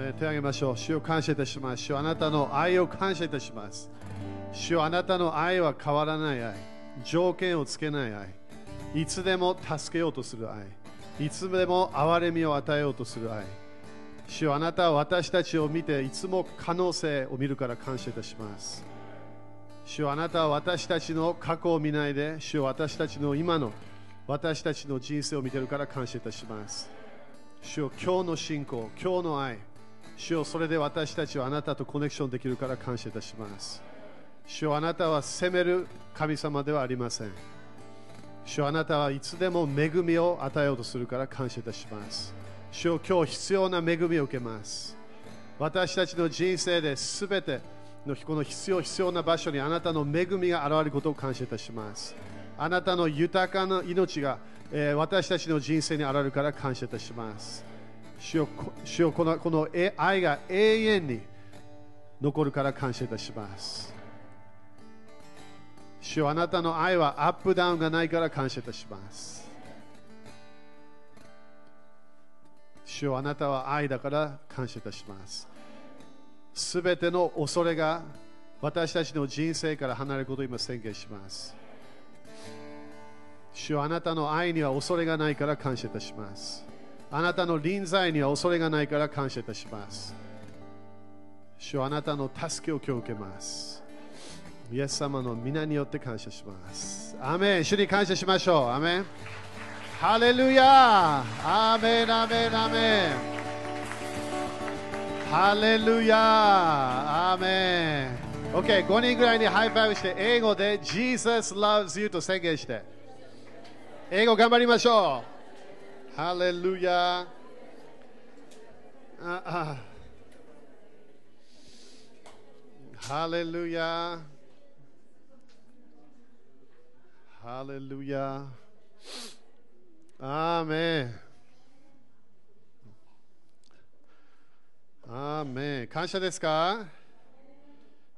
メン手を挙げましょう。主を感謝いたします。主あなたの愛を感謝いたします。主あなたの愛は変わらない愛。条件をつけない愛。いつでも助けようとする愛。いつでも憐れみを与えようとする愛。主あなたは私たちを見ていつも可能性を見るから感謝いたします。主あなたは私たちの過去を見ないで、主は私たちの今の私たちの人生を見てるから感謝いたします。主よ今日の信仰、今日の愛、主よそれで私たちはあなたとコネクションできるから感謝いたします。主よあなたは責める神様ではありません。主よあなたはいつでも恵みを与えようとするから感謝いたします。主よ今日必要な恵みを受けます。私たちの人生で全てのこの必要必要な場所にあなたの恵みが現れることを感謝いたします。あなたの豊かな命が、えー私たちの人生に現れるから感謝いたします。主よ主よこのこの愛が永遠に残るから感謝いたします。主よあなたの愛はアップダウンがないから感謝いたします。主よあなたは愛だから感謝いたします。すべての恐れが私たちの人生から離れることを今宣言します。主よあなたの愛には恐れがないから感謝いたします。あなたの臨在には恐れがないから感謝いたします。主よあなたの助けを今日受けます。イエス様の御名によって感謝します。アメン。主に感謝しましょう。アメン。ハレルヤ。アーメン。アメン。アメン。ハレルヤ。アーメン。OK、5人ぐらいに high five して英語で Jesus loves you と宣言して。英語頑張りましょう。ハレルヤハレルヤハレルヤアーメンアーメン感謝ですか?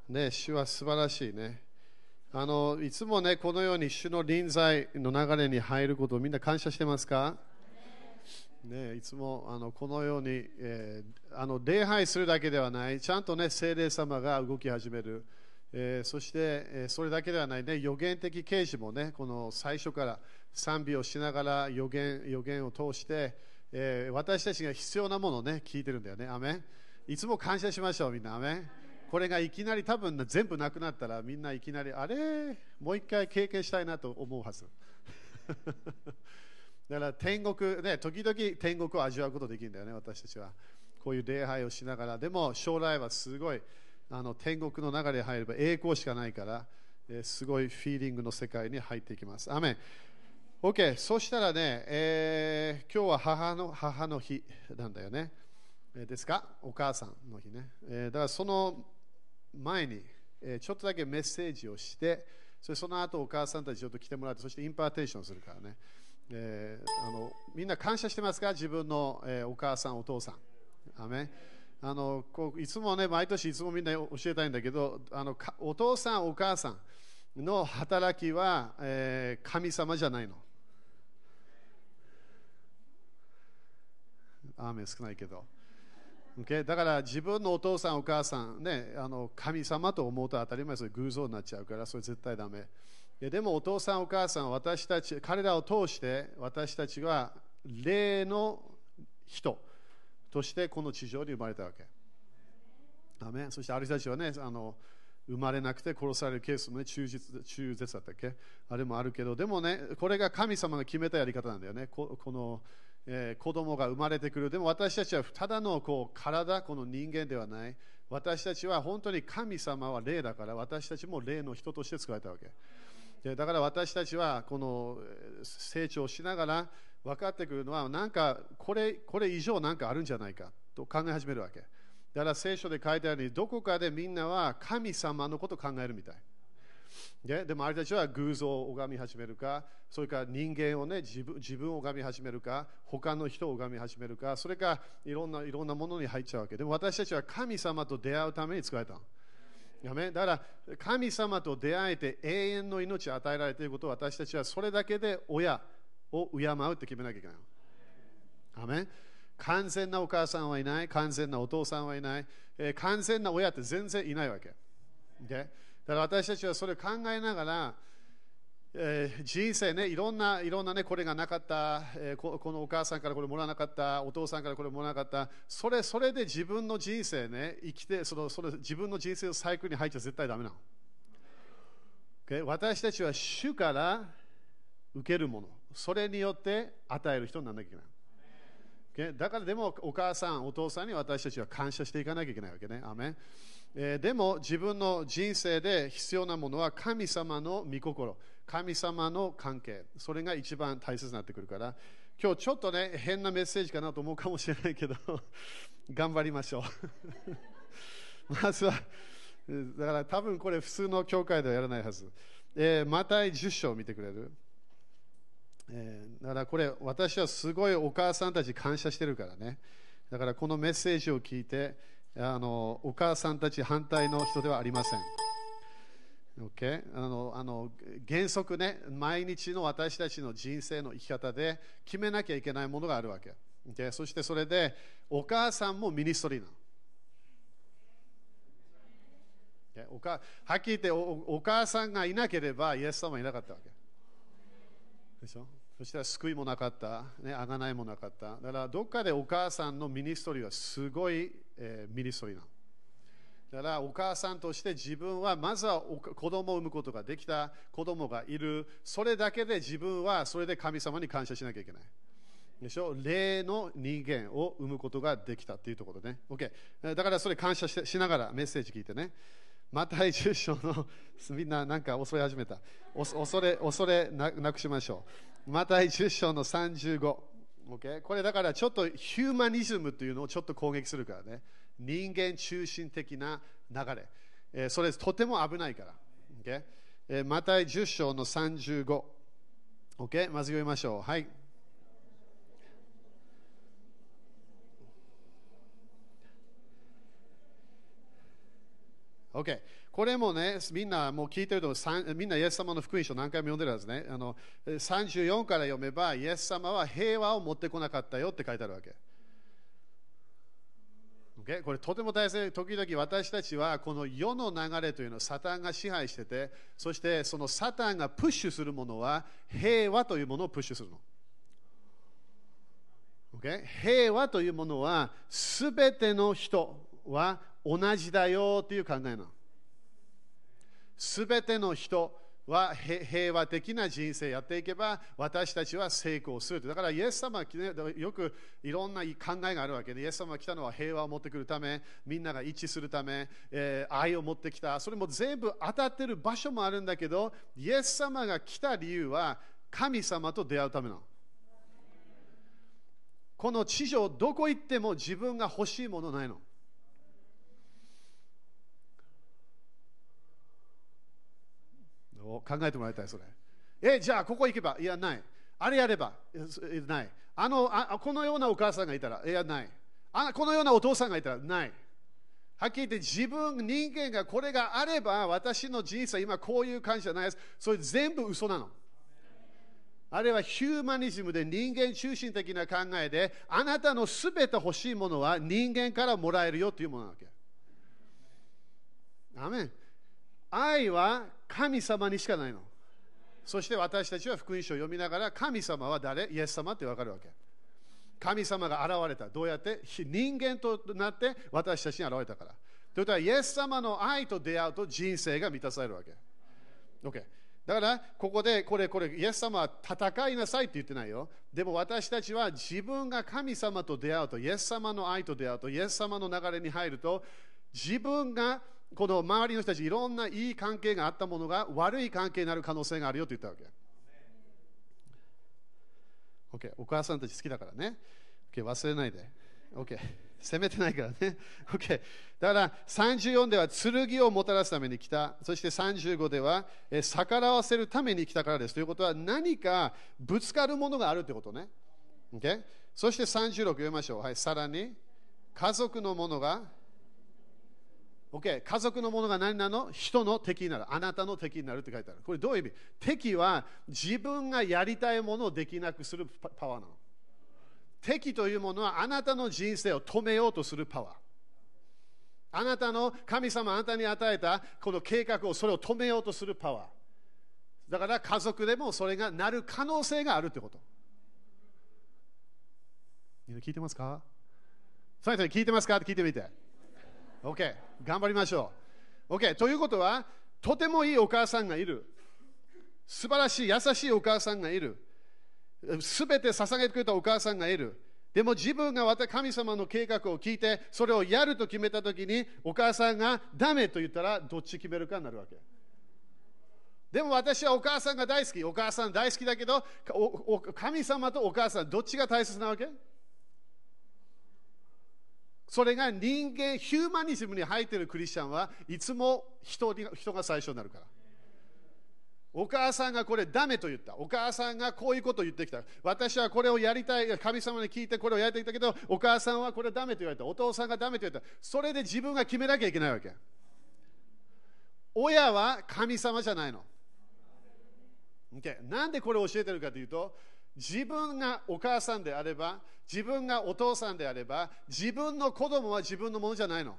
ね、主は素晴らしいね。あのいつもね、このように主の臨在の流れに入ることをみんな感謝してますか?ね、いつもあのこのように、えーあの礼拝するだけではない、ちゃんとね、聖霊様が動き始める。えーそして、えーそれだけではないね、予言的啓示もね、この最初から賛美をしながら予言予言を通して、え私たちが必要なものをね、聞いてるんだよね。アメいつも感謝しましょう、みんな。アメこれがいきなり多分全部なくなったらみんないきなりあれ？もう一回経験したいなと思うはず だから天国ね時々天国を味わうことできるんだよね私たちは。こういう礼拝をしながら。でも将来はすごいあの天国の中で入れば栄光しかないから、えーすごいフィーリングの世界に入っていきます。アメン。OK そしたらね、えー今日は母の母の日なんだよね。えーですか？お母さんの日ね、えだからその前に、えちょっとだけメッセージをしてそれその後お母さんたちちょっと来てもらってそして impartation するからね、えーあのみんな感謝してますか？自分の、えーお母さんお父さん。アメン。あのこういつもね毎年いつもみんな教えたいんだけどあのお父さんお母さんの働きは、えー神様じゃないの。アーメン少ないけど。Okay? だから自分のお父さん、お母さん、ね、あの神様と思うと当たり前それ偶像になっちゃうから、それ絶対ダメ。いやでもお父さん、お母さん、私たち、彼らを通して私たちは霊の人としてこの地上に生まれたわけ。アメそしてある人たちはね、あの生まれなくて殺されるケースもね、中絶中絶だったっけ？あれもあるけど、でもね、これが神様が決めたやり方なんだよね。ここのえー子供が生まれてくる。でも私たちはただのこう体、この人間ではない。私たちは本当に神様は霊だから、私たちも霊の人として作られたわけ。でだから私たちはこの成長しながら分かってくるのは、なんかこれこれ以上なんかあるんじゃないかと考え始めるわけ。だから聖書で書いてあるように、どこかでみんなは神様のことを考えるみたい。ででもあれたちは偶像を拝み始めるか、それから人間をね自分自分を拝み始めるか、他の人を拝み始めるか、それかいろんないろんなものに入っちゃうわけ。でも私たちは神様と出会うために作られたの。だから神様と出会えて永遠の命を与えられていることを私たちはそれだけで親を敬うって決めなきゃいけない。アメ完全なお母さんはいない、完全なお父さんはいない、えー完全な親って全然いないわけ。でだから私たちはそれを考えながら、えー人生ね、いろんな、いろんなね、これがなかった、えーこ、このお母さんからこれもらわなかった、お父さんからこれもらわなかった、それ、それで自分の人生ね、生きて、その、その自分の人生のサイクルに入っちゃ絶対ダメなの。Okay？私たちは主から受けるもの、それによって与える人にならなきゃいけない。Okay？だからでもお母さん、お父さんに私たちは感謝していかなきゃいけないわけね。アメンえーでも自分の人生で必要なものは神様の御心、神様の関係、それが一番大切になってくるから、今日ちょっとね、変なメッセージかなと思うかもしれないけど、頑張りましょう。まずは、だから多分これ普通の教会ではやらないはず。えー、マタイ10章見てくれる？えーだからこれ、私はすごいお母さんたち感謝してるからね。だからこのメッセージを聞いて、あのお母さんたち反対の人ではありません。Okay? あのあの原則ね、毎日の私たちの人生の生き方で決めなきゃいけないものがあるわけ。Okay? そしてそれで、お母さんも ministry なの。Okay? おかはっきり言っておお母さんがいなければイエス様はいなかったわけ。でしょ？そしたら救いもなかった、ね、あがないもなかった。だからどっかでお母さんの ministry はすごい、えー ministry なの。だからお母さんとして自分はまずは子供を産むことができた子供がいる。それだけで自分はそれで神様に感謝しなきゃいけない。でしょ？霊の人間を生むことができたっていうところね OK だからそれ感謝しながらメッセージ聞いてね。マタイ10章のみんななんか恐れ始めた。恐れ恐れなくしましょう。マタイ10章の35 OK これだからちょっとヒューマニズムというのをちょっと攻撃するからね。人間中心的な流れ、えーそれとても危ないから、OK えーマタイ10章の35、OK、まず読みましょう。はい。OK、これもね、みんなもう聞いてると、みんなイエス様の福音書何回も読んでるはずね。あの34から読めば、イエス様は平和を持ってこなかったよって書いてあるわけ。Okay? これとても大切で、時々私たちはこの世の流れというのをサタンが支配してて、そしてそのサタンがプッシュするものは平和というものをプッシュするの。Okay? 平和というものはすべての人は同じだよという考えなの。すべての人は平和的な人生やっていけば私たちは成功するだからイエス様はねよくいろんな考えがあるわけでイエス様が来たのは平和を持ってくるためみんなが一致するため、えー愛を持ってきた。それも全部当たってる場所もあるんだけどイエス様が来た理由は神様と出会うためなの。この地上どこ行っても自分が欲しいものないの。お考えてもらいたいそれ。えじゃあここ行けばいやない。あれやればない。あのあこのようなお母さんがいたらいやない。あこのようなお父さんがいたらない。はっきり言って自分人間がこれがあれば私の人生今こういう感じじゃないです。それ全部嘘なの。あれはヒューマニズムで人間中心的な考えであなたのすべて欲しいものは人間からもらえるよというものなわけ。アメン。愛は神様にしかないの。そして私たちは福音書を読みながら神様は誰？イエス様って分かるわけ。神様が現れた。どうやって？人間となって私たちに現れたから。ということはイエス様の愛と出会うと人生が満たされるわけ。OK。だから、ここで、これ、これ、イエス様は戦いなさいって言ってないよ。でも私たちは自分が神様と出会うと、イエス様の愛と出会うと、イエス様の流れに入ると、自分がこの周りの人たちいろんないい関係があったものが悪い関係になる可能性があるよと言ったわけ。OK、お母さんたち好きだからね。OK、忘れないで。OK、責めてないからね。OK、だから34では剣をもたらすために来た。そして35では逆らわせるために来たからです。ということは何かぶつかるものがあるってことね。OK、そして36読みましょう。はい、さらに家族のものが OK、家族のものが何なの？人の敵になる。あなたの敵になるって書いてある。これどういう意味？敵は自分がやりたいものをできなくするパワーなの。敵というものはあなたの人生を止めようとするパワー。あなたの神様あなたに与えたこの計画をそれを止めようとするパワー。だから家族でもそれがなる可能性があるってこと。みんな聞いてますか？その人に聞いてますか？って聞いてみて。OK。頑張りましょう。OK。ということは、とてもいいお母さんがいる。素晴らしい、優しいお母さんがいる。すべて捧げてくれたお母さんがいる。でも自分が神様の計画を聞いて、それをやると決めたときに、お母さんがダメと言ったら、どっち決めるかになるわけ。でも私はお母さんが大好き。お母さん大好きだけど、神様とお母さん、どっちが大切なわけ？それが人間、ヒューマニズムに入っているクリスチャンはいつも人人が最初になるから。お母さんがこれダメと言った。お母さんがこういうことを言ってきた。私はこれをやりたい。神様に聞いてこれをやりたいんだけど、お母さんはこれダメと言われた。お父さんがダメと言われた。それで自分が決めなきゃいけないわけ。親は神様じゃないの。Okay、なんでこれを教えてるかというと、自分がお母さんであれば、自分がお父さんであれば、自分の子供は自分のものじゃないの。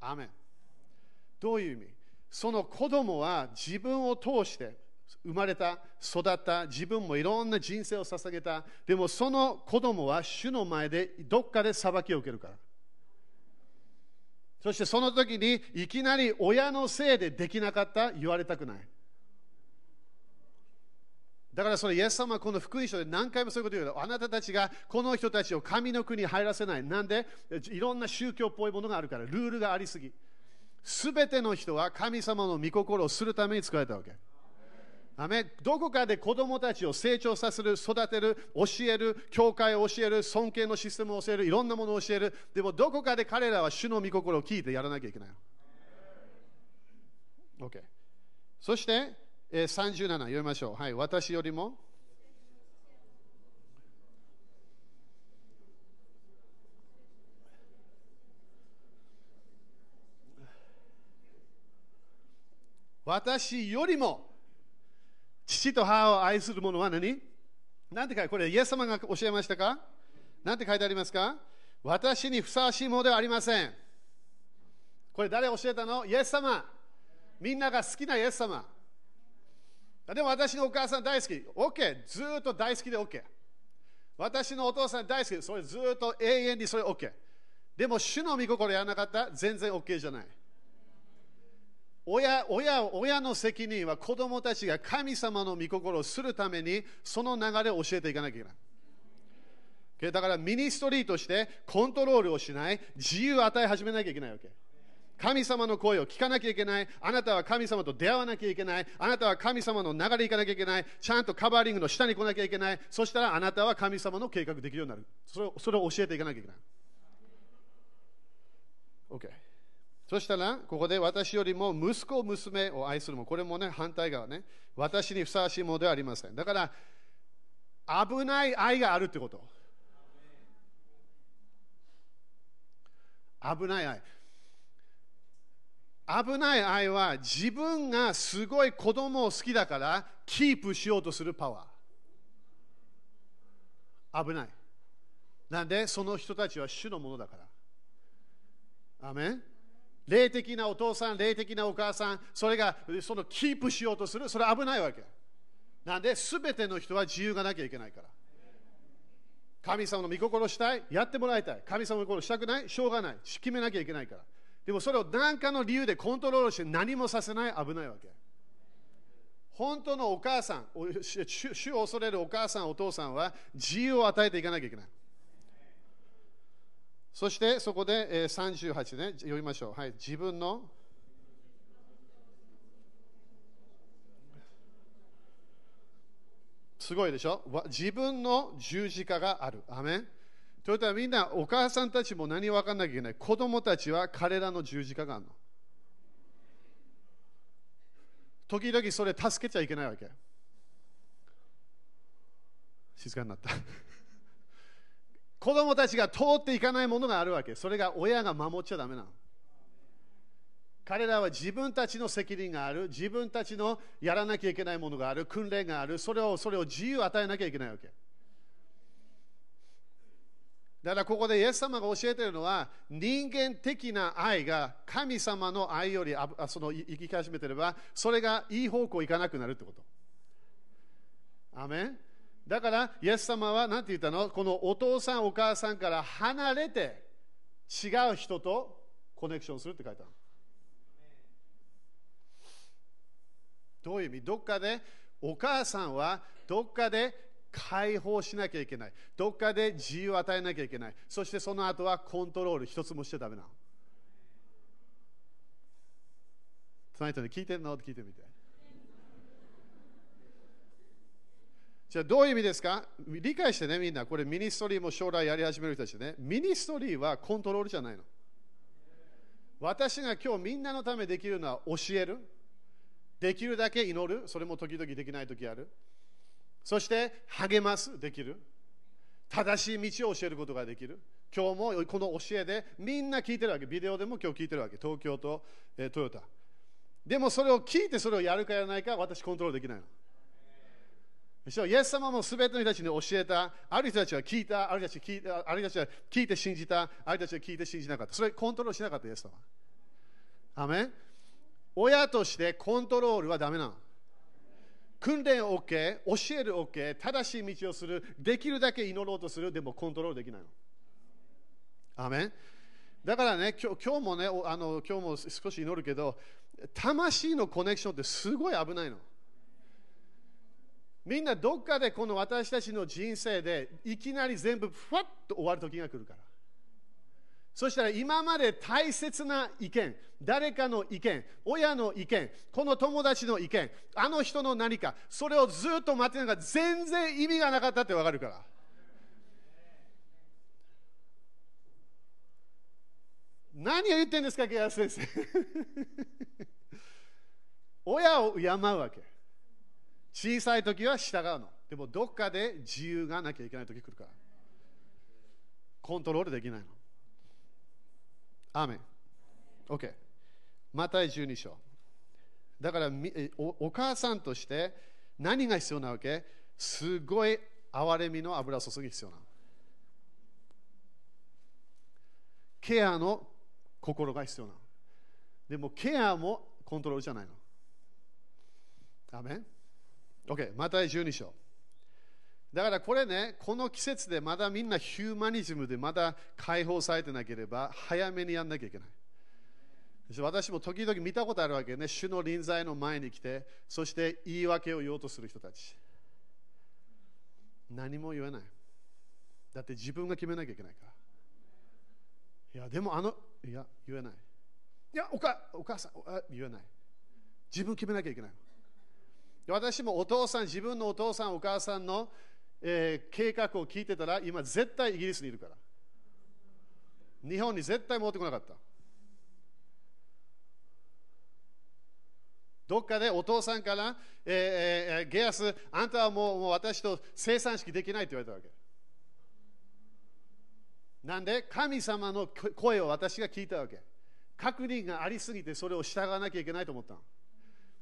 アメンどういう意味？その子供は自分を通して生まれた、育った、自分もいろんな人生を捧げた。でもその子供は主の前でどっかで裁きを受けるから。そしてその時にいきなり親のせいでできなかった言われたくない。だからそれ、イエス様はこの福音書で何回もそういうこと言うけど、あなたたちがこの人たちを神の国に入らせない。なんでいろんな宗教っぽいものがあるから、ルールがありすぎ。すべての人は神様の御心をするために作られたわけ。アメどこかで子供たちを成長させる、育てる、教える、教会を教える、尊敬のシステムを教える、いろんなものを教える。でもどこかで彼らは主の御心を聞いてやらなきゃいけない。OK。そして、えー、37読みましょう。はい、私よりも私よりも父と母を愛する者は何？なんて書いてこれ、イエス様が教えましたか？なんて書いてありますか？私にふさわしいものではありません。これ誰教えたの？イエス様。みんなが好きなイエス様。でも私のお母さん大好き。OK。ずっと大好きで OK。私のお父さん大好き。それずっと永遠にそれ OK。でも主の御心やらなかったら全然 OK じゃない。親親親の責任は子供たちが神様の御心をするためにその流れを教えていかなきゃいけない。だからミニストリーとしてコントロールをしない自由を与え始めなきゃいけないわけ。神様の声を聞かなきゃいけない。あなたは神様と出会わなきゃいけない。あなたは神様の流れ行かなきゃいけない。ちゃんとカバーリングの下に来なきゃいけない。そしたらあなたは神様の計画できるようになる。それをそれを教えていかなきゃいけない。OK。そしたら、ここで私よりも息子、娘を愛するも、これもね、反対側ね、私にふさわしいものではありません。だから、危ない愛があるってこと。危ない愛。危ない愛は自分がすごい子供を好きだからキープしようとするパワー。危ない。なんで？その人たちは主のものだから。アメン？霊的なお父さん、霊的なお母さん、それがそのキープしようとする、それ危ないわけ。なんで、すべての人は自由がなきゃいけないから。神様の御心したい、やってもらいたい。神様の御心したくない、しょうがない。決めなきゃいけないから。でもそれを何かの理由でコントロールして何もさせない、危ないわけ。本当のお母さん、主を恐れるお母さん、お父さんは自由を与えていかなきゃいけない。そしてそこで、38ね、読みましょう。はい、自分のすごいでしょ？自分の十字架がある。アメンということはみんなお母さんたちも何分かんなきゃいけない。子供たちは彼らの十字架があるの。時々それ助けちゃいけないわけ。静かになった。子供たちが通っていかないものがあるわけ。それが親が守っちゃだめなの。彼らは自分たちの責任がある、自分たちのやらなきゃいけないものがある、訓練がある、それをそれを自由与えなきゃいけないわけ。だからここでイエス様が教えているのは人間的な愛が神様の愛よりあその生き始めてればそれがいい方向行かなくなるってこと。アメンだからイエス様は何て言ったの？このお父さんお母さんから離れて違う人とコネクションするって書いてある。どういう意味？どっかでお母さんはどっかで解放しなきゃいけない。どっかで自由を与えなきゃいけない。そしてその後はコントロール一つもしちゃだめなの。その人に聞いてるの？って聞いてみて。じゃあどういう意味ですか？理解してね、みんな。これ ministry も将来やり始める人たちね。 ministry はコントロールじゃないの。私が今日みんなのためできるのは教える。できるだけ祈る。それも時々できない時ある。そして励ますできる。正しい道を教えることができる。今日もこの教えでみんな聞いてるわけ。ビデオでも今日聞いてるわけ。東京と、えー、トヨタ。でもそれを聞いてそれをやるかやらないか私コントロールできないの。イエス様も全ての人たちに教えた、ある人たちは聞いた、ある人たち聞いた、ある人たちは聞いて信じた、ある人たちは聞いて信じなかった。それコントロールしなかった、イエス様。アメ親としてコントロールはダメなの。訓練 OK、教える OK、正しい道をする、できるだけ祈ろうとする、でもコントロールできないの。アメンだからね今日、今日もねあの、今日も少し祈るけど、魂のコネクションってすごい危ないの。みんなどっかでこの私たちの人生でいきなり全部ふわっと終わる時が来るから。そしたら今まで大切な意見、誰かの意見、親の意見、この友達の意見、あの人の何か、それをずっと待ってながら全然意味がなかったってわかるから。何を言ってんですか、ケア先生。親を敬うわけ。小さい時は従うの。でもどっかで自由がなきゃいけない時来るから。コントロールできないの。アーメン。OK。マタイ12章。だからおお母さんとして何が必要なわけ？すごい憐れみの油注ぎ必要なの。ケアの心が必要なの。でもケアもコントロールじゃないの。アメン ?OK、マタイ12章。だからこれね、この季節でまだみんなヒューマニズムでまだ解放されてなければ、早めにやんなきゃいけない。私も時々見たことあるわけね、主の臨在の前に来て、そして言い訳を言おうとする人たち。何も言えない。だって自分が決めなきゃいけないから。いや、でもあの、いや、言えない。いや、おかお母さん言えない。自分決めなきゃいけない私もお父さん、自分のお父さん、お母さんのえー、計画を聞いてたら、今絶対イギリスにいるから。日本に絶対持ってこなかった。どっかでお父さんから、えーえー、ゲアス、あんたはもうもう私と生産式できないと言われたわけ。なんで神様の声を私が聞いたわけ。確認がありすぎてそれを従わなきゃいけないと思った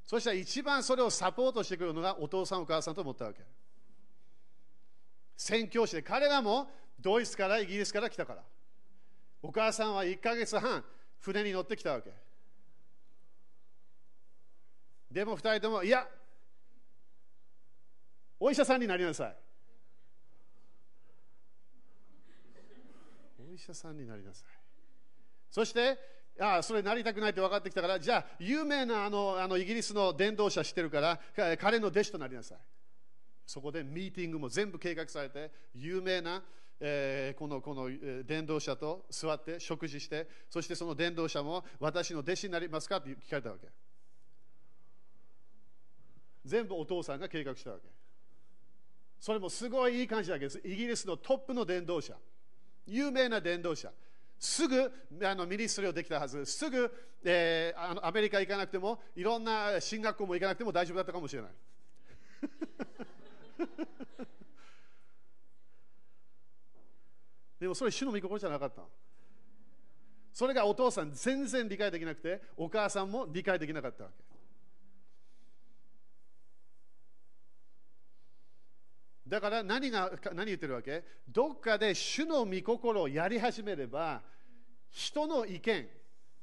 そしたら一番それをサポートしてくれるのがお父さんお母さんと思ったわけ。宣教師で彼らもドイツからイギリスから来たから。お母さんは1ヶ月半船に乗ってきたわけ。でも2人ともいやお医者さんになりなさい。お医者さんになりなさい。そしてああそれなりたくないって分かってきたからじゃあ有名なあのあのイギリスの伝道者知ってるから彼の弟子となりなさい。そこでミーティングも全部計画されて、有名な、えー、このこの伝道者と座って食事して、そしてその伝道者も私の弟子になりますかって聞かれたわけ。全部お父さんが計画したわけ。それもすごいいい感じだけど、イギリスのトップの伝道者、有名な伝道者。すぐあのミニストリーをできたはず、すぐ、えー、あのアメリカ行かなくても、いろんな進学校も行かなくても大丈夫だったかもしれない。でもそれ主の御心じゃなかったそれがお父さん全然理解できなくて、お母さんも理解できなかったわけ。だから何が何言ってるわけ？どっかで主の御心をやり始めれば、人の意見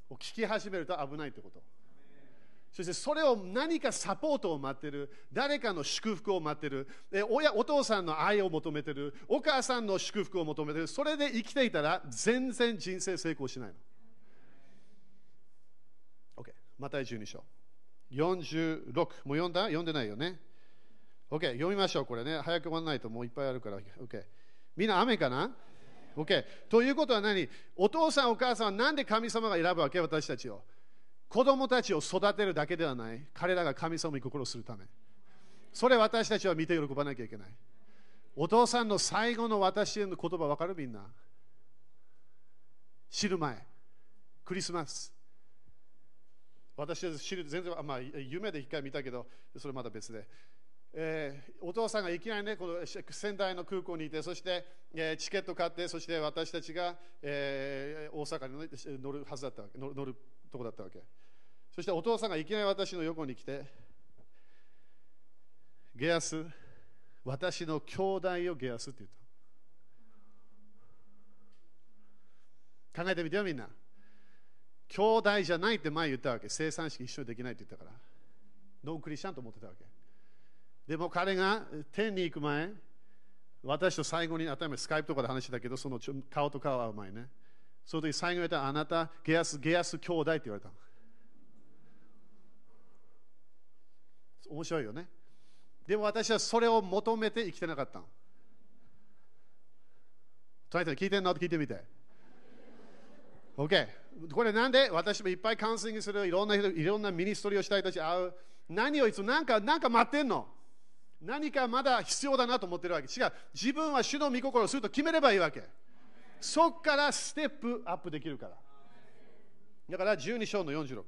を聞き始めると危ないってこと。そしてそれを何かサポートを待ってる、誰かの祝福を待ってる、親お父さんの愛を求めてる、お母さんの祝福を求めてる、それで生きていたら全然人生成功しないの。OK、また12章。46、もう読んだ？読んでないよね？OK、読みましょう、これね。早く終わらないともういっぱいあるから。OK。みんな雨かな ?OK。ということは何？お父さん、お母さんはなんで神様が選ぶわけ？私たちを。子供たちを育てるだけではない。彼らが神様に心をするため。それ私たちは見て喜ばなきゃいけない。お父さんの最後の私への言葉分かるみんな。知る前。クリスマス。私は知る全然、まあ、夢で一回見たけど、それまた別で。えー、お父さんがいきなりね、この仙台の空港にいて、そして、えー、チケット買って、そして私たちが、えー、大阪に乗るはずだったわけ乗るとこだったわけ。そしてお父さんがいきなり私の横に来て、ゲアス、私の兄弟をゲアスって言った。考えてみてよ、みんな。兄弟じゃないって前言ったわけ。生産式一緒にできないって言ったから。ノンクリスチャンと思ってたわけ。でも彼が天に行く前、私と最後に、頭スカイプとかで話したけど、その顔と顔会う前ね。その時最後に言ったあなた、ゲアス、ゲアス兄弟って言われた。面白いよね。でも私はそれを求めて生きてなかったの。トライレ聞いてんの？って聞いてみて。OK。これなんで？私もいっぱいカウンセリングする、いろんな人、いろんなミニストリーをしたい人たち会う。何をいつもなんか、なんか待ってんの？何かまだ必要だなと思ってるわけ。違う。自分は主の御心をすると決めればいいわけ。そこからステップアップできるから。だから12章の46。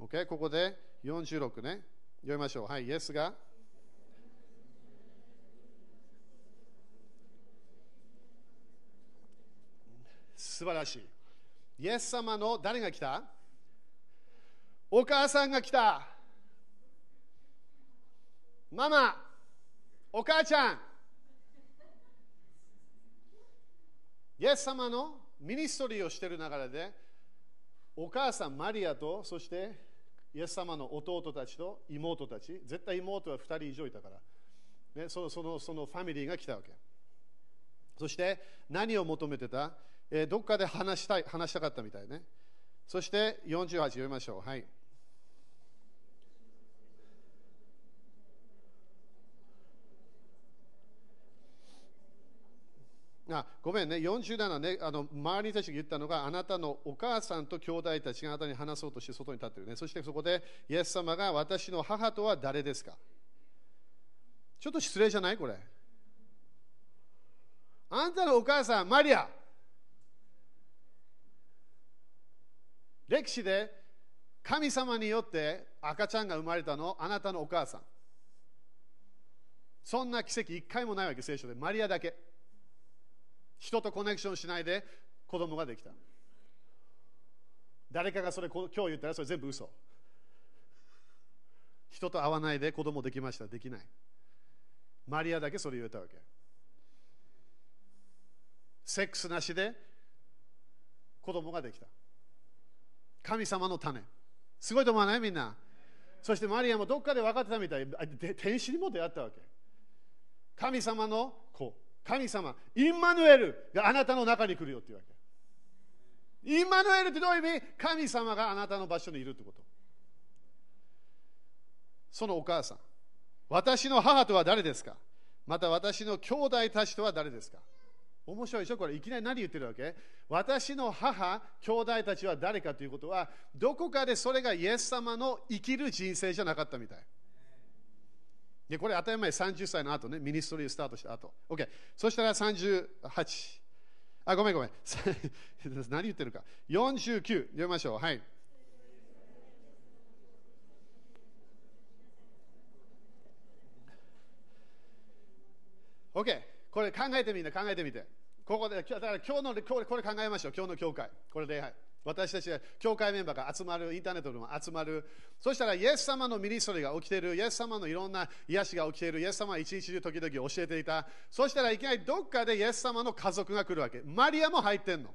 OK? ここで46ね。読みましょう。はい、イエスが。素晴らしい。イエス様の誰が来た？お母さんが来た。ママ、お母ちゃん、イエス様のミニストリーをしている流れで、お母さんマリアと、そしてイエス様の弟たちと妹たち、絶対妹は2人以上いたから、ね、そのそのそのファミリーが来たわけ。そして何を求めてた、えー、どっかで話したい話したかったみたいね。そして48読みましょう。はい。あごめんね、47ね、あの周りたちが言ったのが、あなたのお母さんと兄弟たちがあなたに話そうとして外に立ってるね。そしてそこで、イエス様が私の母とは誰ですか？ちょっと失礼じゃないこれ。あんたのお母さん、マリア。歴史で神様によって赤ちゃんが生まれたのあなたのお母さん。そんな奇跡一回もないわけ、聖書で。マリアだけ。人とコネクションしないで子供ができた。誰かがそれ今日言ったらそれ全部嘘。人と会わないで子供できました。できない。マリアだけそれ言えたわけ。セックスなしで子供ができた。神様の種。すごいと思わない？みんな。そしてマリアもどっかで分かってたみたい。天使にも出会ったわけ。神様の子。神様、インマヌエルがあなたの中に来るよっていうわけ。インマヌエルってどういう意味？神様があなたの場所にいるってこと。そのお母さん。私の母とは誰ですか？また私の兄弟たちとは誰ですか？面白いでしょ？これいきなり何言ってるわけ？私の母、兄弟たちは誰かということは、どこかでそれがイエス様の生きる人生じゃなかったみたい。でこれ当たり前30歳の後ね、ミニストリースタートした後。OK。そしたら38。あ、ごめんごめん。何言ってるか。49。読みましょう。はい。OK。これ考えてみんな、考えてみて。ここで、だから今日のこれこれ考えましょう、今日の教会。これ礼拝。私たちは教会メンバーが集まる、インターネットでも集まる。そしたら、イエス様のミニストリーが起きている、イエス様のいろんな癒しが起きている、イエス様は一日中時々教えていた。そしたらいきなりどっかでイエス様の家族が来るわけ。マリアも入ってんの。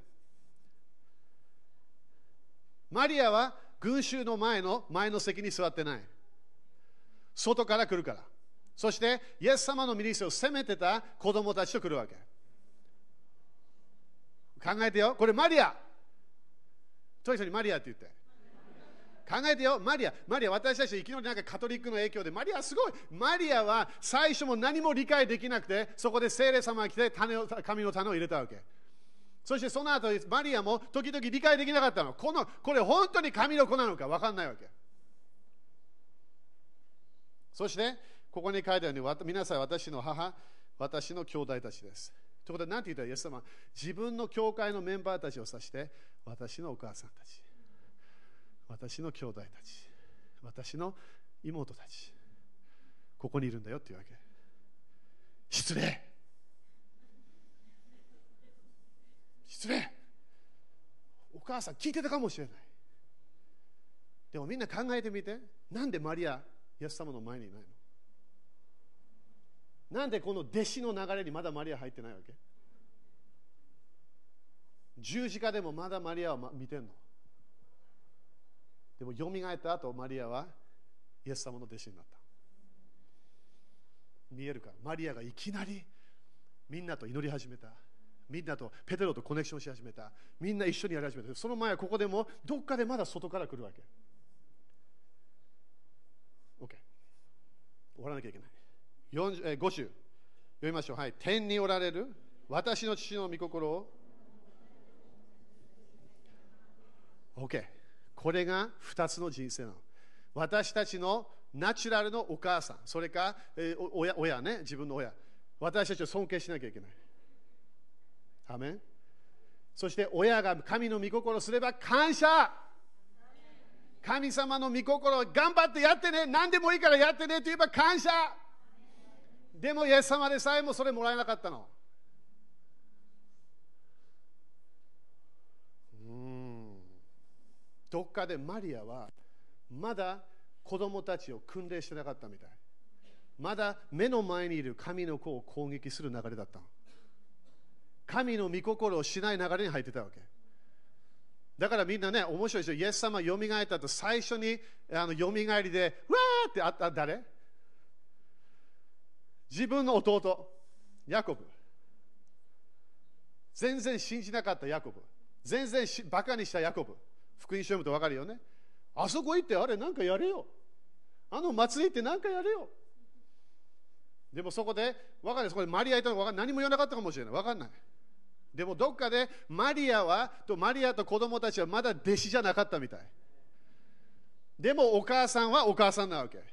マリアは群衆の前の前の席に座ってない。外から来るから。そして、イエス様のミニストリーを責めてた子供たちと来るわけ。考えてよ。これマリア。と一緒にマリアって言って。考えてよ、マリア、マリア、私たちいきなりなんかカトリックの影響で、マリアすごい、マリアは最初も何も理解できなくて、そこで聖霊様が来て種を神の種を入れたわけ。そしてその後、マリアも時々理解できなかったの。このこれ本当に神の子なのか分かんないわけ。そして、ここに書いてあるように、皆さん私の母、私の兄弟たちです。ということで、何て言ったら、イエス様、自分の教会のメンバーたちを指して、私のお母さんたち、私の兄弟たち、私の妹たち、ここにいるんだよっていうわけ。失礼。失礼。お母さん聞いてたかもしれない。でもみんな考えてみて、なんでマリア、イエス様の前にいないの？なんでこの弟子の流れにまだマリア入ってないわけ？十字架でもまだマリアは見てんの？でもよみがえった後マリアはイエス様の弟子になった。見えるか？マリアがいきなりみんなと祈り始めた。みんなとペテロとコネクションし始めた。みんな一緒にやり始めた。その前はここでもどっかでまだ外から来るわけ。OK 終わらなきゃいけない。5週読みましょう。はい。天におられる私の父の御心を OK。これが2つの人生なの。私たちのナチュラルのお母さん、それか、えー、親親ね、自分の親。私たちを尊敬しなきゃいけない。アメンそして親が神の御心をすれば感謝神様の御心を頑張ってやってね何でもいいからやってねと言えば感謝でもイエス様でさえもそれもらえなかったの。うんどっかでマリアはまだ子供たちを訓練してなかったみたい。まだ目の前にいる神の子を攻撃する流れだった。神の御心をしない流れに入ってたわけ。だからみんなね、面白いですよ。イエス様よみがえったと最初にあのよみがえりで、わーってあった誰？自分の弟、ヤコブ。全然信じなかったヤコブ。全然バカにしたヤコブ。福音書読むと分かるよね。あそこ行ってあれなんかやれよ。あの祭り行ってなんかやれよ。でもそこで、分かるそこでマリアいたのか何も言わなかったかもしれない。分かんない。でもどっかでマリアは、とマリアと子供たちはまだ弟子じゃなかったみたい。でもお母さんはお母さんなわけ。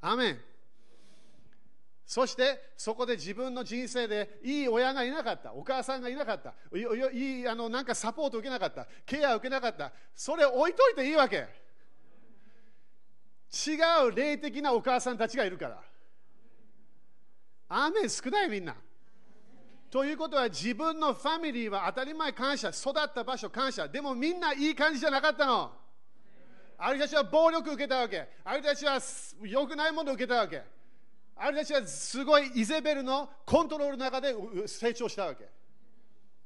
アメン。そしてそこで自分の人生でいい親がいなかった、お母さんがいなかった、いいあのなんかサポート受けなかった、ケア受けなかった、それ置いといていいわけ。違う霊的なお母さんたちがいるから。アーメン少ないみんな。ということは自分のファミリーは当たり前感謝、育った場所感謝、でもみんないい感じじゃなかったの。ある人たちは暴力受けたわけ、ある人たちは良くないものを受けたわけ。あれたちはすごいイゼベルのコントロールの中で成長したわけ。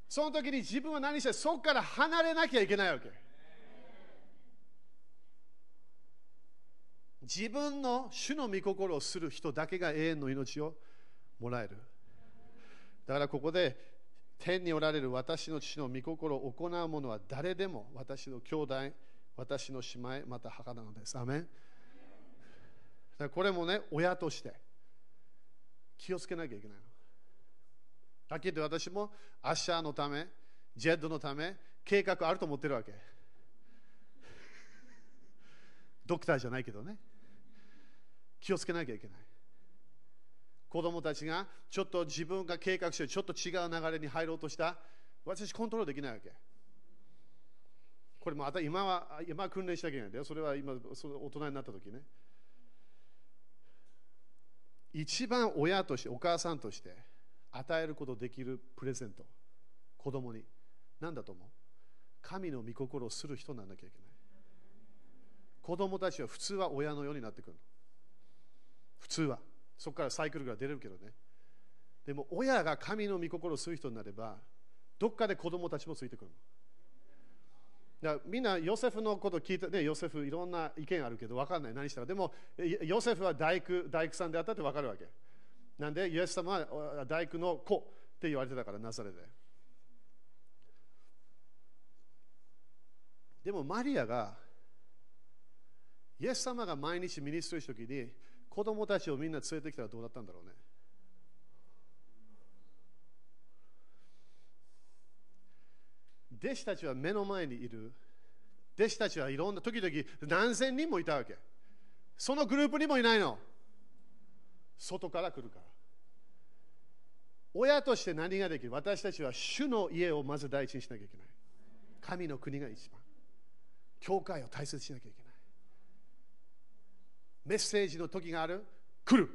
その時に自分は何してそこから離れなきゃいけないわけ。自分の主の御心をする人だけが永遠の命をもらえる。だからここで天におられる私の父の御心を行う者は誰でも私の兄弟、私の姉妹、また母なのです。アメンこれもね、親として気をつけなきゃいけないの。はっきり言って私もアッシャーのため、ジェッドのため、計画あると思ってるわけ。ドクターじゃないけどね。気をつけなきゃいけない。子供たちがちょっと自分が計画してちょっと違う流れに入ろうとした。私コントロールできないわけ。これも今は今は訓練しなきゃいけないんだよ。それは今その大人になった時ね。一番親として、お母さんとして、与えることできるプレゼント。子供に。何だと思う？神の御心をする人にならなきゃいけない。子供たちは普通は親のようになってくる普通は。そこからサイクルが出れるけどね。でも親が神の御心をする人になればどっかで子供たちもついてくるだみんなヨセフのこと聞いて、ね、ヨセフいろんな意見あるけど分かんない。何したかでもヨセフは大工大工さんであったって分かるわけ。なんでイエス様は大工の子って言われてたからナザレで。でもマリアがイエス様が毎日ミニストリーした時に子供たちをみんな連れてきたらどうだったんだろうね。弟子たちは目の前にいる。弟子たちはいろんな時々何千人もいたわけ。そのグループにもいないの。外から来るから。親として何ができる？私たちは主の家をまず第一にしなきゃいけない。神の国が一番。教会を大切にしなきゃいけない。メッセージの時がある？来る。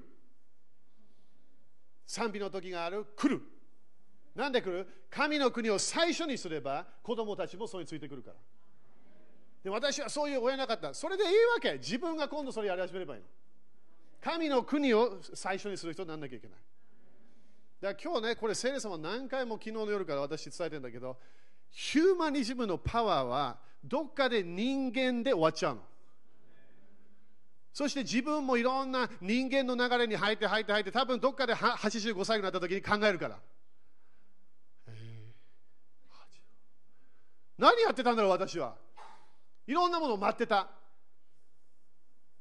賛美の時がある？来る。なんで来る？神の国を最初にすれば子供たちもそれについてくるから。で私はそういう親なかった。それでいいわけ。自分が今度それやり始めればいいの。神の国を最初にする人にならなきゃいけない。だから今日ねこれ聖霊様何回も昨日の夜から私伝えてるんだけどヒューマニズムのパワーはどっかで人間で終わっちゃうの。そして自分もいろんな人間の流れに入って入って入って多分どっかで85歳になった時に考えるから。何やってたんだろう私は。いろんなものを待ってた。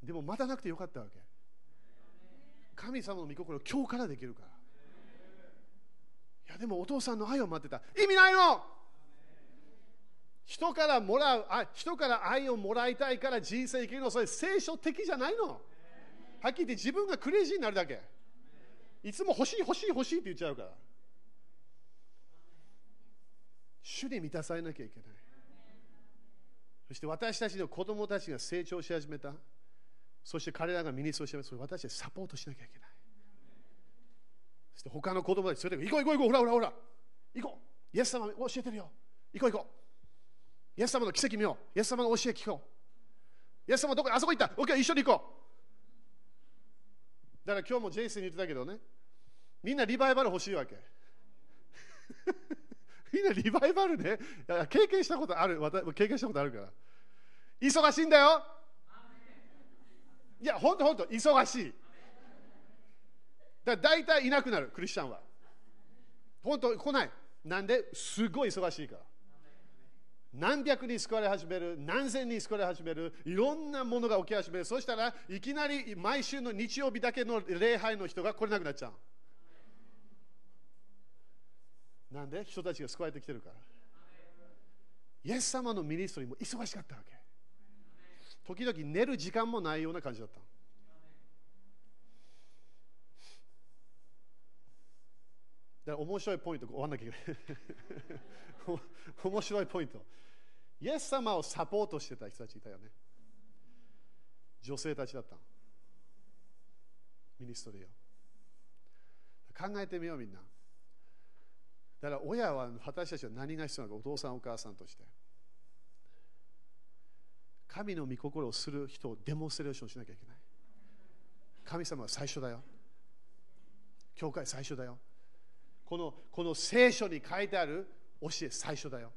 でも待たなくてよかったわけ。神様の御心を今日からできるから。いやでもお父さんの愛を待ってた。意味ないの！人からもらうあ人から愛をもらいたいから人生生きるの。それ聖書的じゃないの。はっきり言って自分がクレイジーになるだけ。いつも欲しい欲しい欲しいって言っちゃうから。主で満たされなきゃいけない。そして私たちの子供たちが成長し始めた。そして彼らが身につけ始めた。それ私たちサポートしなきゃいけない。そして他の子供たち連れて行こう行こう行こうほらほらほら行こう。イエス様教えてるよ。行こう行こう。イエス様の奇跡見よう。イエス様の教え聞こう。イエス様どこあそこ行った。OK 一緒に行こう。だから今日もジェイスに言ってたけどね。みんなリバイバル欲しいわけ。みんなリバイバルね。経験したことある。経験したことあるから。忙しいんだよ。いや本当本当忙しい。だ大体いなくなるクリスチャンは。本当来ない。なんで？すごい忙しいから。何百人救われ始める何千人救われ始めるいろんなものが起き始める。そしたらいきなり毎週の日曜日だけの礼拝の人が来れなくなっちゃう。なんで？人たちが救われてきてるから。イエス様のミニストリーも忙しかったわけ。時々寝る時間もないような感じだった。だから面白いポイント、終わんなきゃいけない。面白いポイント。イエス様をサポートしてた人たちいたよね。女性たちだった。ミニストリーを。考えてみようみんな。だから親は私たちは何が必要なのかお父さんお母さんとして。神の御心をする人をデモンストレーションしなきゃいけない。神様は最初だよ。教会最初だよ。このこの聖書に書いてある教え最初だよ。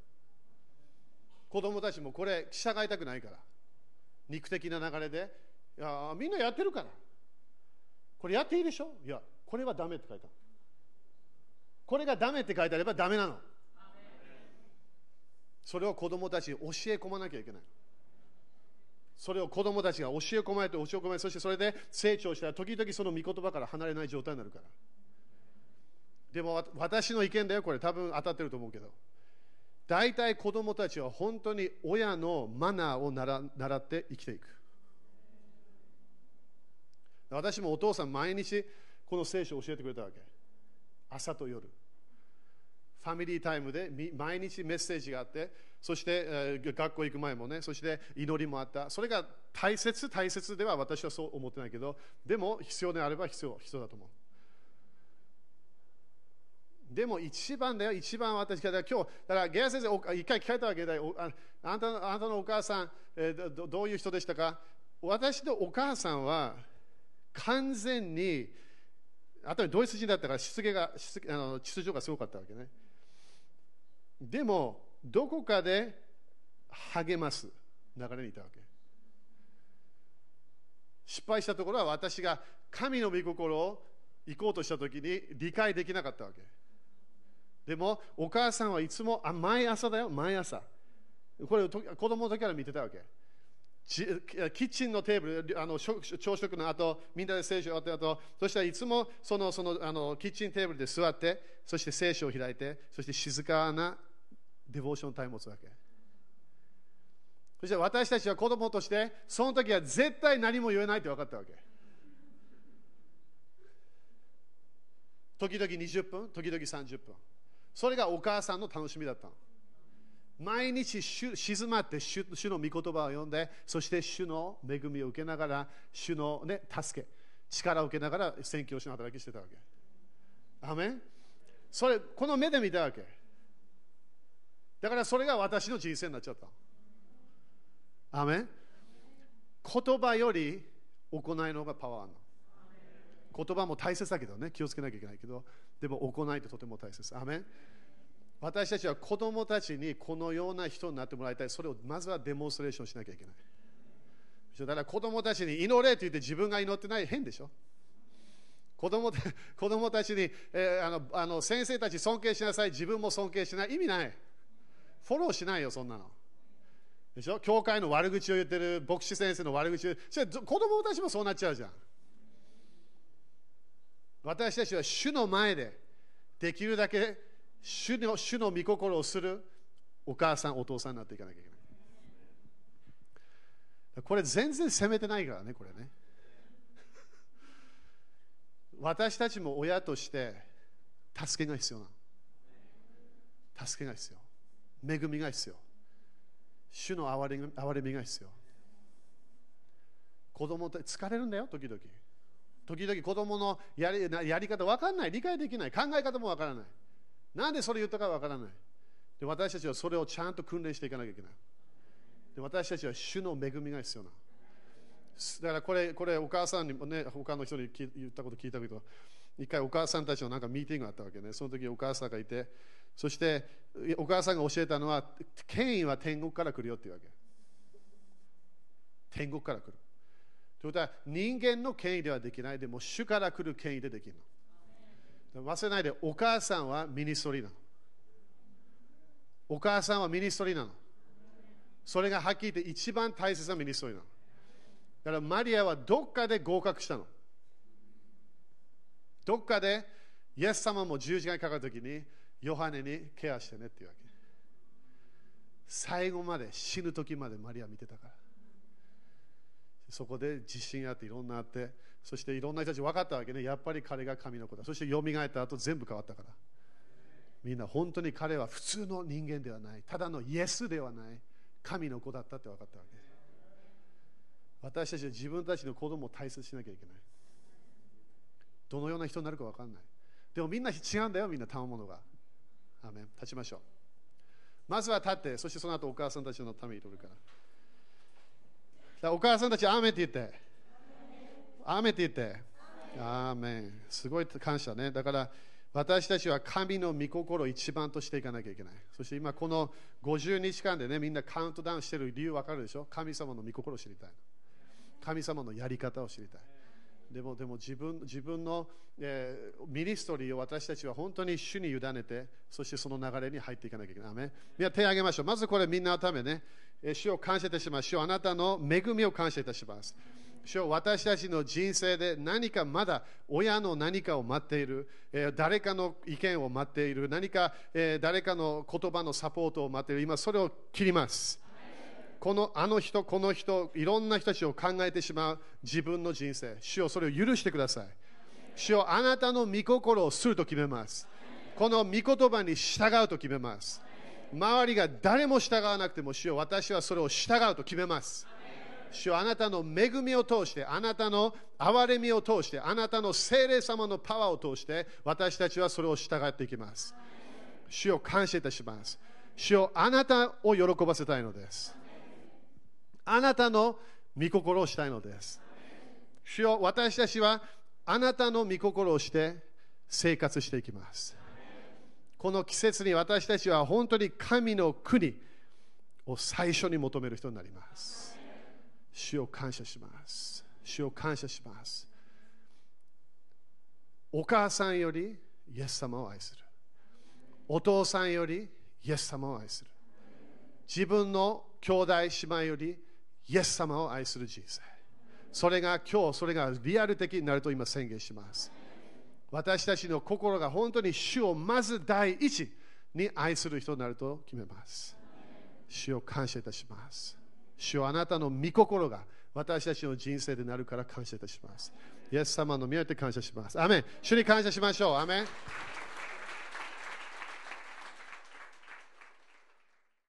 子供たちもこれ従いたくないから。肉的な流れでいやみんなやってるから。これやっていいでしょ？いやこれはダメって書いてある。これがダメって書いてあればダメなの。それを子供たちに教え込まなきゃいけないそれを子供たちが教え込まれて教え込まれてそしてそれで成長したら時々その御言葉から離れない状態になるから。でも私の意見だよこれ多分当たってると思うけど。大体子供たちは本当に親のマナーを習って生きていく。私もお父さん毎日この聖書を教えてくれたわけ。朝と夜ファミリータイムで毎日メッセージがあって、そして、学校行く前もね、そして祈りもあった。それが大切、大切では私はそう思ってないけど、でも必要であれば必要必要だと思う。でも一番だよ、一番私が、今日、だからゲア先生、一回聞かれたわけだよ。ああなたのあなたのお母さん、えーど、どういう人でしたか？私のお母さんは完全に、あとドイツ人だったから失言が失あの秩序がすごかったわけね。でも、どこかで励ます流れにいたわけ。失敗したところは私が神の御心を行こうとしたときに理解できなかったわけ。でも、お母さんはいつも、あ毎朝だよ、毎朝。これ、子供の時から見てたわけ。キッチンのテーブル、あの朝食の後、みんなで聖書を終わった後、そしたらいつもそのそのあのキッチンテーブルで座って、そして聖書を開いて、そして静かなデボーションタイムを持つわけ。そして私たちは子供として、その時は絶対何も言えないって分かったわけ。時々20分、時々30分。それがお母さんの楽しみだったの。毎日静まって主主の御言葉を読んで、そして主の恵みを受けながら、主の、ね、助け、力を受けながら宣教師の働きしてたわけ。アメンそれ、この目で見たわけ。だからそれが私の人生になっちゃった。アメン言葉より行いの方がパワーあるの。言葉も大切だけどね、気をつけなきゃいけないけど、でも行いってとても大切。アメン私たちは子供たちにこのような人になってもらいたい。それをまずはデモンストレーションしなきゃいけない。だから子供たちに祈れと言って自分が祈ってない変でしょ？子供 子供たちに、えー、あのあの先生たち尊敬しなさい、自分も尊敬しない。意味ない。フォローしないよ、そんなの。でしょ？教会の悪口を言ってる牧師先生の悪口を言って子供たちもそうなっちゃうじゃん。私たちは主の前でできるだけ主の主の御心をするお母さん、お父さんになっていかなきゃいけない。これ全然責めてないからね、これね。私たちも親として助けが必要なの。助けが必要。恵みが必要。主の憐れ憐れみが必要。子供って疲れるんだよ、時々。時々子供のやりやり方分かんない、理解できない、考え方も分からない。なんでそれ言ったかわからない。で私たちはそれをちゃんと訓練していかなきゃいけない。で私たちは主の恵みが必要な。だからこれ、これお母さんにもね、他の人に言ったこと聞いたけど、一回お母さんたちのなんかミーティングがあったわけね。その時お母さんがいて、そしてお母さんが教えたのは、権威は天国から来るよっていうわけ。天国から来る。ということは、人間の権威ではできない、でも主から来る権威でできるの。忘れないで、お母さんは ministry なの。お母さんは ministry なの。それがはっきり言って一番大切な ministry なの。だからマリアはどっかで合格したの。どっかでイエス様も十字架にかかるときにヨハネにケアしてねっていうわけ。最後まで死ぬ時までマリア見てたから。そこで自信あっていろんなあって、そしていろんな人たち分かったわけね。やっぱり彼が神の子だ。そして蘇った後全部変わったから。みんな本当に彼は普通の人間ではない。ただのイエスではない。神の子だったって分かったわけ。私たちは自分たちの子供を大切しなきゃいけない。どのような人になるか分かんない。でもみんな違うんだよ、みんな賜物が。アメン立ちましょう。まずは立って、そしてその後お母さんたちのために取るから。お母さんたち、アーメンって言って。アーメンって言って。アーメン。すごい感謝ね。だから私たちは神の御心を一番としていかなきゃいけない。そして今この50日間でね、みんなカウントダウンしてる理由わかるでしょ？神様の御心を知りたい。神様のやり方を知りたい。でもでも自分自分の、えー、ミニストリーを私たちは本当に主に委ねて、そしてその流れに入っていかなきゃいけない。みんな手を挙げましょう。まずこれみんなのためね、主を感謝いたします。主あなたの恵みを感謝いたします。主私たちの人生で何かまだ親の何かを待っている、えー、誰かの意見を待っている、何か、えー、誰かの言葉のサポートを待っている、今それを切ります。このあの人、この人、いろんな人たちを考えてしまう自分の人生、主よそれを許してください。主よあなたの御心をすると決めます。この御言葉に従うと決めます。周りが誰も従わなくても、主よ私はそれを従うと決めます。主よあなたの恵みを通して、あなたの憐れみを通して、あなたの聖霊様のパワーを通して、私たちはそれを従っていきます。主を感謝いたします。主よあなたを喜ばせたいのです。あなたの御心をしたいのです。主よ私たちはあなたの御心をして生活していきます。この季節に私たちは本当に神の国を最初に求める人になります。主を感謝します。主を感謝します。お母さんよりイエス様を愛する。お父さんよりイエス様を愛する。自分の兄弟姉妹よりイエス様を愛する人生。それが今日、それがリアル的になると今宣言します。私たちの心が本当に主をまず第一に愛する人になると決めます。主を感謝いたします。主はあなたの御心が私たちの人生でなるから感謝いたします。イエス様の宮で感謝します。アメン主に感謝しましょう。アメン